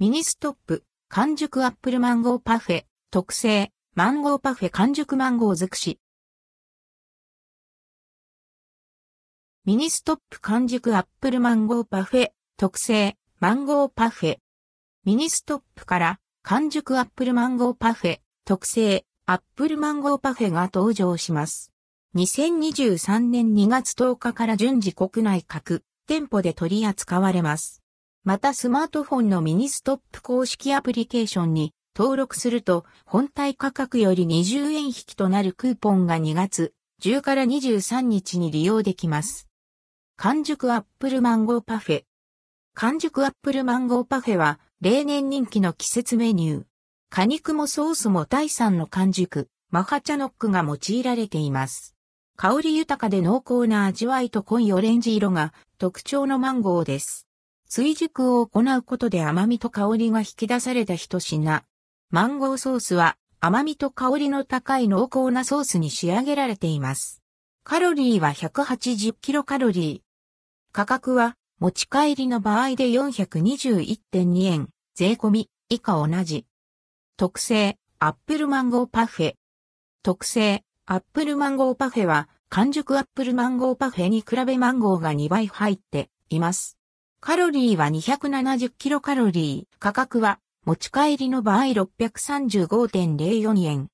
ミニストップ、完熟アップルマンゴーパフェ、特製、マンゴーパフェ完熟マンゴー尽くし。ミニストップ完熟アップルマンゴーパフェ、特製、マンゴーパフェ。ミニストップから完熟アップルマンゴーパフェ、特製、アップルマンゴーパフェが登場します。2023年2月10日から順次国内各店舗で取り扱われます。またスマートフォンのミニストップ公式アプリケーションに登録すると本体価格より20円引きとなるクーポンが2月10から23日に利用できます。完熟アップルマンゴーパフェ。完熟アップルマンゴーパフェは例年人気の季節メニュー。果肉もソースも第3の完熟、マハチャノックが用いられています。香り豊かで濃厚な味わいと濃いオレンジ色が特徴のマンゴーです。追熟を行うことで甘みと香りが引き出された一品。マンゴーソースは甘みと香りの高い濃厚なソースに仕上げられています。カロリーは180キロカロリー。価格は持ち帰りの場合で421.2円、税込み以下同じ。特製アップルマンゴーパフェ。特製アップルマンゴーパフェは完熟アップルマンゴーパフェに比べマンゴーが2倍入っています。カロリーは270キロカロリー。価格は持ち帰りの場合635.04円。